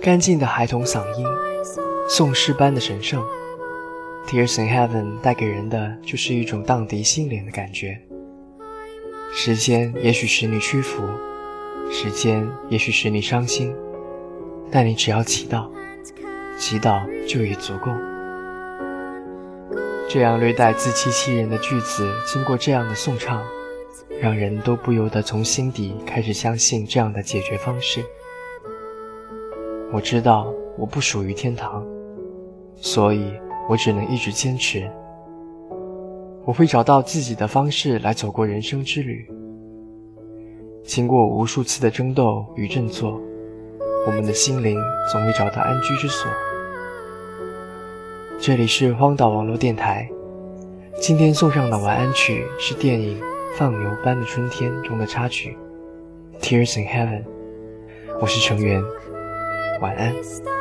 干净的孩童嗓音，颂诗般的神圣。Tears in Heaven 带给人的就是一种荡涤心灵的感觉。时间也许使你屈服，时间也许使你伤心，但你只要祈祷，祈祷就已足够。这样略带自欺欺人的句子，经过这样的颂唱，让人都不由得从心底开始相信这样的解决方式。我知道我不属于天堂，所以我只能一直坚持。我会找到自己的方式来走过人生之旅。经过无数次的争斗与振作，我们的心灵总会找到安居之所。这里是荒岛网络电台，今天送上的晚安曲是电影《放牛班的春天》中的插曲《Tears in Heaven》。我是成员，晚安。